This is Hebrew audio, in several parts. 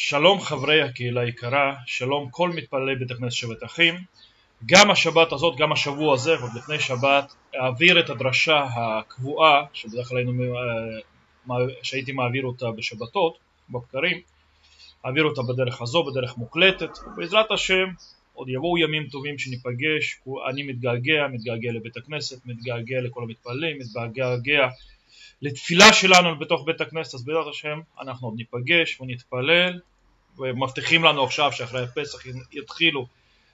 שלום חברי הקהילה היקרה, שלום כל מתפללי בית הכנסת שבת אחים. גם השבת הזאת, גם השבוע הזה, עוד לפני שבת, אעביר את הדרשה הקבועה שבדרך כלל היינו, אה, שהייתי מעביר אותה בשבתות, בבקרים אעביר אותה בדרך הזו, בדרך מוקלטת, בעזרת השם עוד יבואו ימים טובים שניפגש, אני מתגעגע, מתגעגע לבית הכנסת, מתגעגע לכל המתפללים, מתגעגע לתפילה שלנו בתוך בית הכנסת, אז בעזרת השם אנחנו עוד ניפגש ונתפלל ומבטיחים לנו עכשיו שאחרי הפסח יתחילו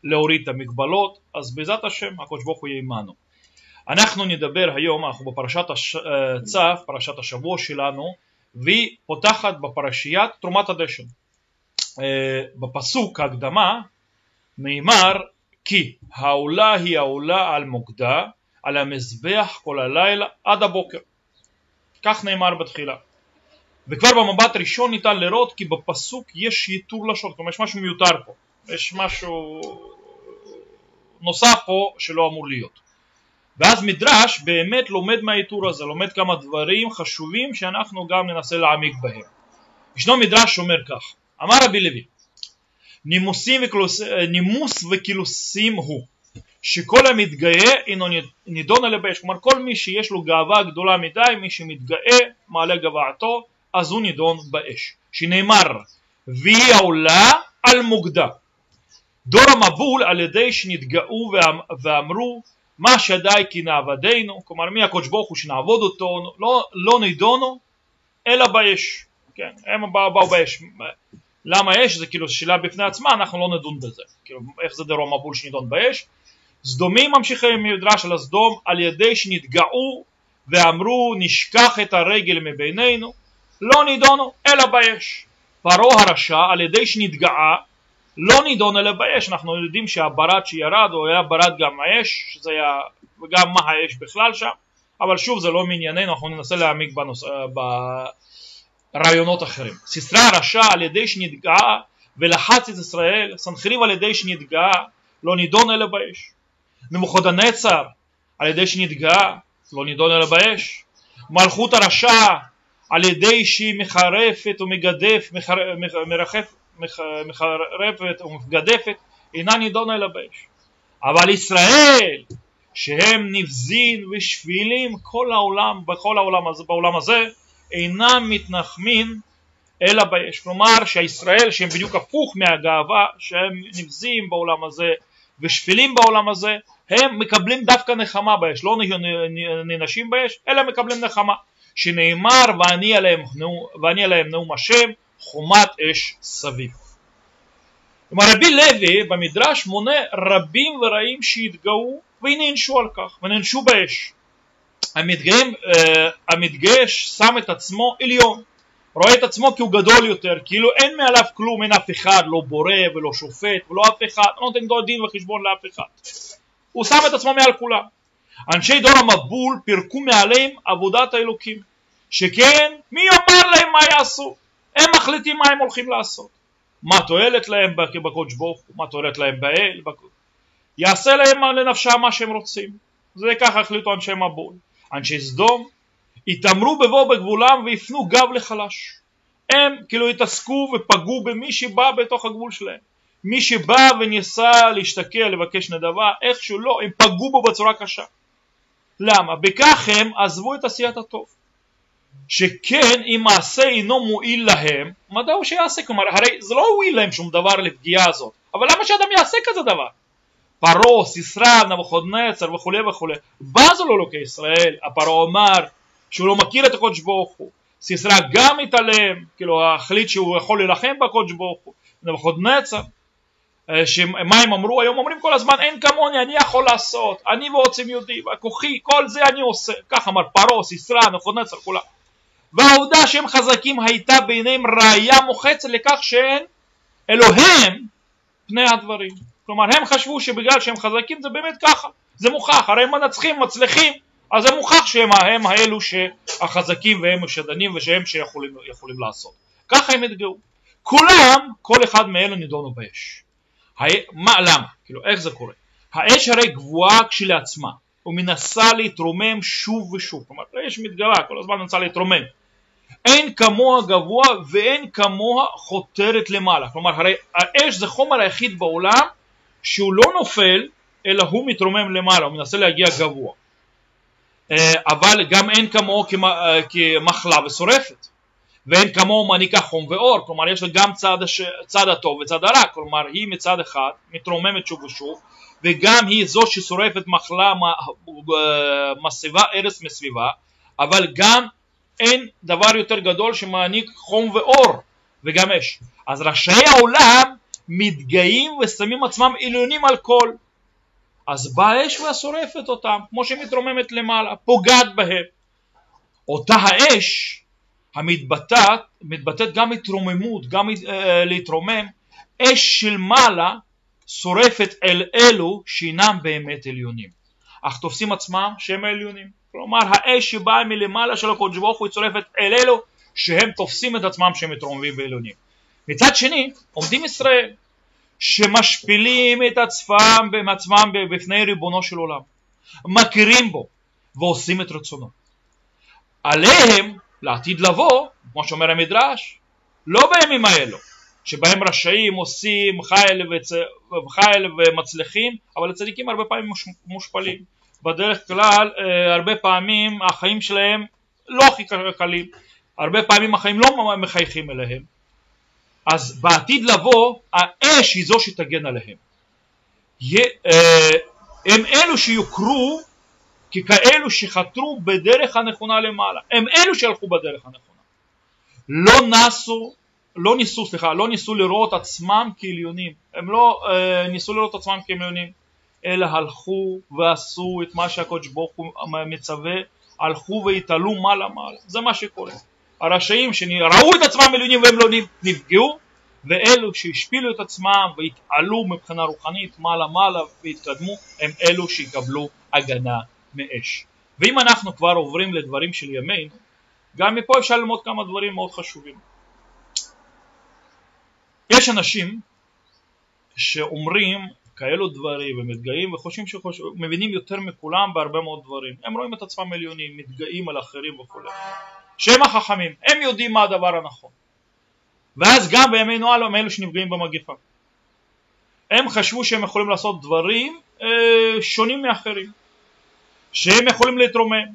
להוריד את המגבלות, אז בעזרת השם הקדוש ברוך הוא יהיה עמנו. אנחנו נדבר היום, אנחנו בפרשת הצו, אה, פרשת השבוע שלנו, והיא פותחת בפרשיית תרומת הדשן. אה, בפסוק ההקדמה נאמר כי העולה היא העולה על מוקדה, על המזבח כל הלילה עד הבוקר. כך נאמר בתחילה. וכבר במבט ראשון ניתן לראות כי בפסוק יש ייתור לשון, כלומר יש משהו מיותר פה, יש משהו נוסף פה שלא אמור להיות. ואז מדרש באמת לומד מהייתור הזה, לומד כמה דברים חשובים שאנחנו גם ננסה להעמיק בהם. ישנו מדרש שאומר כך, אמר רבי לוי, וקלוס, נימוס וקילוסים הוא שכל המתגאה אינו נידון על הבאש, כלומר כל מי שיש לו גאווה גדולה מדי, מי שמתגאה מעלה גבעתו, אז הוא נידון באש, שנאמר והיא העולה על מוקדה. דור המבול על ידי שנתגאו ואמרו מה שדי כי נעבדנו, כלומר מי הקדוש ברוך הוא שנעבוד אותו, לא, לא נידונו אלא באש, כן, הם באו באש, למה אש זה כאילו שאלה בפני עצמה, אנחנו לא נדון בזה, כאילו איך זה דור המבול שנידון באש, סדומים ממשיכים מדרש על הסדום על ידי שנתגאו ואמרו נשכח את הרגל מבינינו לא נידונו אלא באש. פרעה הרשע על ידי שנתגאה לא נידון אלא באש. אנחנו יודעים שהברד שירד הוא היה ברד גם האש שזה היה וגם מה האש בכלל שם. אבל שוב זה לא מענייננו אנחנו ננסה להעמיק בנוס... ברעיונות אחרים. סיסרא הרשע על ידי שנתגאה ולחץ את ישראל סנחריב על ידי שנתגאה לא נידון אלא באש נבוכדנצר על ידי שנתגאה לא נידון אלא באש. מלכות הרשע על ידי שהיא מחרפת ומגדף מרחף, מחרפת ומגדפת אינה נידונה אלא באש. אבל ישראל שהם נבזין ושבילים כל העולם בכל העולם הזה בעולם הזה אינם מתנחמים אלא באש. כלומר שהישראל שהם בדיוק הפוך מהגאווה שהם נבזים בעולם הזה ושפלים בעולם הזה הם מקבלים דווקא נחמה באש, לא נענשים באש, אלא מקבלים נחמה, שנאמר ואני עליהם, ואני עליהם נאום השם חומת אש סביב. כלומר רבי לוי במדרש מונה רבים ורעים שהתגאו ונענשו על כך, ונענשו באש. המתגאים, uh, המתגאה שם את עצמו עליון, רואה את עצמו כי הוא גדול יותר, כאילו אין מעליו כלום, אין אף אחד, לא בורא ולא שופט ולא אף אחד, לא נותן דין וחשבון לאף אחד. הוא שם את עצמו מעל כולם. אנשי דור המבול פירקו מעליהם עבודת האלוקים, שכן מי יאמר להם מה יעשו? הם מחליטים מה הם הולכים לעשות. מה תועלת להם בקודש ברוך הוא, מה תועלת להם באל, יעשה להם לנפשם מה שהם רוצים. זה ככה החליטו אנשי מבול. אנשי סדום התעמרו בבוא בגבולם והפנו גב לחלש. הם כאילו התעסקו ופגעו במי שבא בתוך הגבול שלהם. מי שבא וניסה להשתקע לבקש נדבה, איכשהו לא, הם פגעו בו בצורה קשה. למה? בכך הם עזבו את עשיית הטוב. שכן אם מעשה אינו מועיל להם, מדע הוא שיעשה? כלומר, הרי זה לא הועיל להם שום דבר לפגיעה הזאת, אבל למה שאדם יעשה כזה דבר? פרעה, סיסרא, נבוכדנצר וכולי וכולי, בזו לו אלוקי ישראל, הפרעה אמר שהוא לא מכיר את הקודש ברוך הוא, סיסרא גם התעלם, כאילו החליט שהוא יכול להילחם בקודש ברוך הוא, נבוכדנצר שמה הם אמרו? היום אומרים כל הזמן אין כמוני, אני יכול לעשות, אני ועוצם יהודי, הכוחי, כל זה אני עושה, כך אמר פרעה, סיסרא, נבוכדנצר, כולם. והעובדה שהם חזקים הייתה בעיניהם ראייה מוחצת לכך שהם אלוהים פני הדברים. כלומר הם חשבו שבגלל שהם חזקים זה באמת ככה, זה מוכח, הרי הם מנצחים, מצליחים, אז זה מוכח שהם הם האלו שהחזקים והם השדנים ושהם שיכולים לעשות. ככה הם התגאו. כולם, כל אחד מאלו נידונו באש. מה, למה? כאילו, איך זה קורה? האש הרי גבוהה כשלעצמה, ומנסה להתרומם שוב ושוב. כלומר, האש מתגרה, כל הזמן מנסה להתרומם. אין כמוה גבוה ואין כמוה חותרת למעלה. כלומר הרי האש זה חומר היחיד בעולם שהוא לא נופל אלא הוא מתרומם למעלה, הוא מנסה להגיע גבוה. אה, אבל גם אין כמוהו אה, כמחלה ושורפת. ואין כמוהו מעניקה חום ואור, כלומר יש לה גם צד, הש... צד הטוב וצד הרע, כלומר היא מצד אחד מתרוממת שוב ושוב וגם היא זו ששורפת מחלה מסביבה, ארץ מסביבה, אבל גם אין דבר יותר גדול שמעניק חום ואור וגם אש. אז ראשי העולם מתגאים ושמים עצמם עליונים על כל. אז באה האש ושורפת אותם, כמו שהיא מתרוממת למעלה, פוגעת בהם. אותה האש המתבטאת, מתבטאת גם התרוממות, גם uh, להתרומם, אש של מעלה שורפת אל אלו שאינם באמת עליונים, אך תופסים עצמם שהם עליונים. כלומר האש שבאה מלמעלה של הקודש ברוך הוא צורפת אל אלו שהם תופסים את עצמם שהם מתרוממים ועליונים. מצד שני עומדים ישראל שמשפילים את עצמם בעצמם בפני ריבונו של עולם, מכירים בו ועושים את רצונו. עליהם לעתיד לבוא, כמו שאומר המדרש, לא בימים האלו, שבהם רשעים עושים חיל, וצ... חיל ומצליחים, אבל הצדיקים הרבה פעמים מושפלים. בדרך כלל אה, הרבה פעמים החיים שלהם לא הכי קלים, הרבה פעמים החיים לא מחייכים אליהם, אז בעתיד לבוא האש היא זו שתגן עליהם. אה, הם אלו שיוכרו ככאלו שחתרו בדרך הנכונה למעלה, הם אלו שהלכו בדרך הנכונה. לא נסו, לא ניסו, סליחה, לא ניסו לראות עצמם כעליונים, הם לא אה, ניסו לראות עצמם כעליונים, אלא הלכו ועשו את מה שהקדוש ברוך הוא מצווה, הלכו והתעלו מעלה מעלה, זה מה שקורה. הרשעים שראו את עצמם עליונים והם לא נפגעו, ואלו שהשפילו את עצמם והתעלו מבחינה רוחנית מעלה מעלה והתקדמו, הם אלו שיקבלו הגנה מאש. ואם אנחנו כבר עוברים לדברים של ימינו, גם מפה אפשר ללמוד כמה דברים מאוד חשובים. יש אנשים שאומרים כאלו דברים ומתגאים וחושבים שמבינים יותר מכולם בהרבה מאוד דברים. הם רואים את עצמם עליונים, מתגאים על אחרים וכו'. שהם החכמים, הם יודעים מה הדבר הנכון. ואז גם בימינו אלו הם אלו שנפגעים במגפה. הם חשבו שהם יכולים לעשות דברים אה, שונים מאחרים. שהם יכולים להתרומם,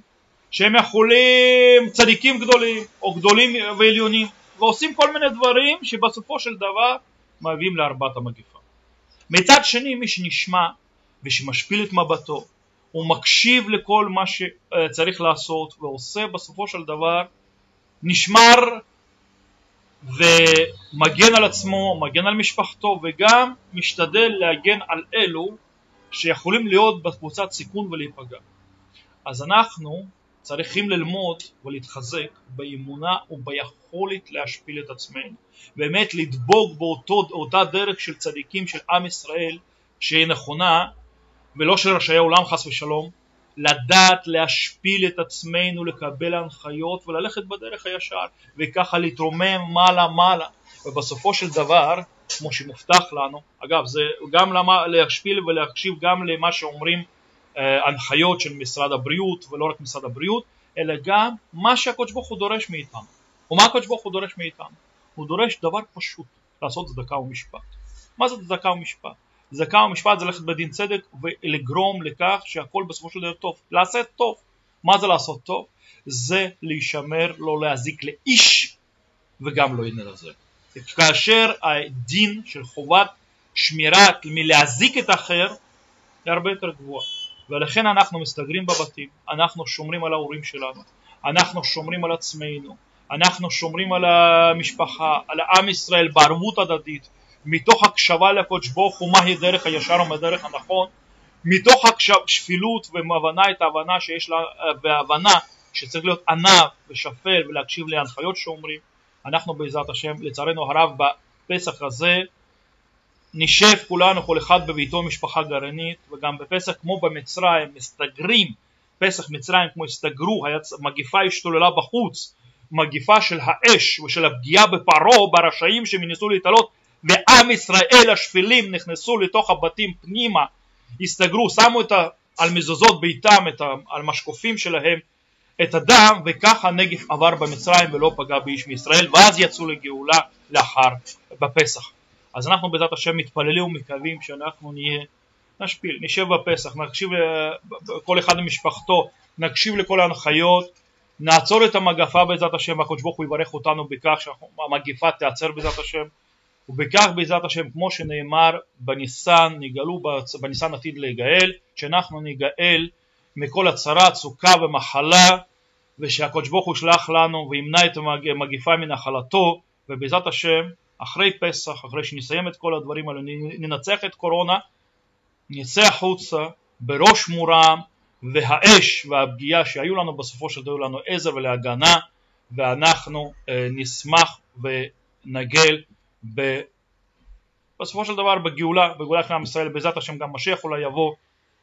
שהם יכולים צדיקים גדולים או גדולים ועליונים ועושים כל מיני דברים שבסופו של דבר מביאים לארבעת המגפה. מצד שני מי שנשמע ושמשפיל את מבטו הוא מקשיב לכל מה שצריך לעשות ועושה בסופו של דבר נשמר ומגן על עצמו, מגן על משפחתו וגם משתדל להגן על אלו שיכולים להיות בקבוצת סיכון ולהיפגע. אז אנחנו צריכים ללמוד ולהתחזק באמונה וביכולת להשפיל את עצמנו. באמת לדבוק באותה דרך של צדיקים של עם ישראל שהיא נכונה ולא של ראשי העולם חס ושלום, לדעת להשפיל את עצמנו, לקבל הנחיות וללכת בדרך הישר וככה להתרומם מעלה מעלה ובסופו של דבר כמו שמובטח לנו, אגב זה גם למה להשפיל ולהקשיב גם למה שאומרים הנחיות של משרד הבריאות ולא רק משרד הבריאות אלא גם מה שהקדוש ברוך הוא דורש מאיתנו ומה הקדוש ברוך הוא דורש מאיתנו הוא דורש דבר פשוט לעשות צדקה ומשפט. מה זה צדקה ומשפט? צדקה ומשפט זה ללכת בדין צדק ולגרום לכך שהכל בסופו של דבר טוב. לעשות טוב. מה זה לעשות טוב? זה להישמר לא להזיק לאיש וגם לא ינרזה כאשר הדין של חובת שמירה מלהזיק את האחר היא הרבה יותר גבוהה ולכן אנחנו מסתגרים בבתים, אנחנו שומרים על ההורים שלנו, אנחנו שומרים על עצמנו, אנחנו שומרים על המשפחה, על עם ישראל בערבות הדדית, מתוך הקשבה לקודש ברוך הוא מהי דרך הישר ומהדרך הנכון, מתוך השפילות והבנה את ההבנה שיש לה, והבנה שצריך להיות ענב ושפל ולהקשיב להנחיות שאומרים, אנחנו בעזרת השם לצערנו הרב בפסח הזה נשב כולנו כל אחד בביתו משפחה גרעינית וגם בפסח כמו במצרים מסתגרים. פסח מצרים כמו הסתגרו מגיפה השתוללה בחוץ. מגיפה של האש ושל הפגיעה בפרעה ברשעים שניסו להתעלות ועם ישראל השפלים נכנסו לתוך הבתים פנימה. הסתגרו שמו את ה, על מזוזות ביתם את ה, על משקופים שלהם את הדם וכך הנגיף עבר במצרים ולא פגע באיש מישראל ואז יצאו לגאולה לאחר בפסח אז אנחנו בעזרת השם מתפללים ומקווים שאנחנו נהיה נשפיל, נשב בפסח, נקשיב כל אחד ממשפחתו, נקשיב לכל ההנחיות, נעצור את המגפה בעזרת השם, והקדוש ברוך הוא יברך אותנו בכך שהמגפה תיעצר בעזרת השם, ובכך בעזרת השם, כמו שנאמר בניסן, נגאלו בניסן עתיד להיגאל, שאנחנו ניגאל מכל הצרה, צוקה ומחלה, ושהקדוש ברוך הוא ישלח לנו וימנע את המגפה מנחלתו, ובעזרת השם, אחרי פסח, אחרי שנסיים את כל הדברים האלה, ננצח את קורונה, נצא החוצה בראש מורם והאש והפגיעה שהיו לנו בסופו של דבר היו לנו עזר ולהגנה ואנחנו אה, נשמח ונגל ב... בסופו של דבר בגאולה, בגאולה של עם ישראל, בעזרת השם גם משיח אולי יבוא,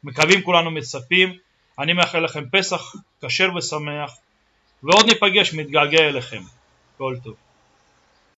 מקווים כולנו מצפים, אני מאחל לכם פסח כשר ושמח ועוד ניפגש, מתגעגע אליכם, כל טוב.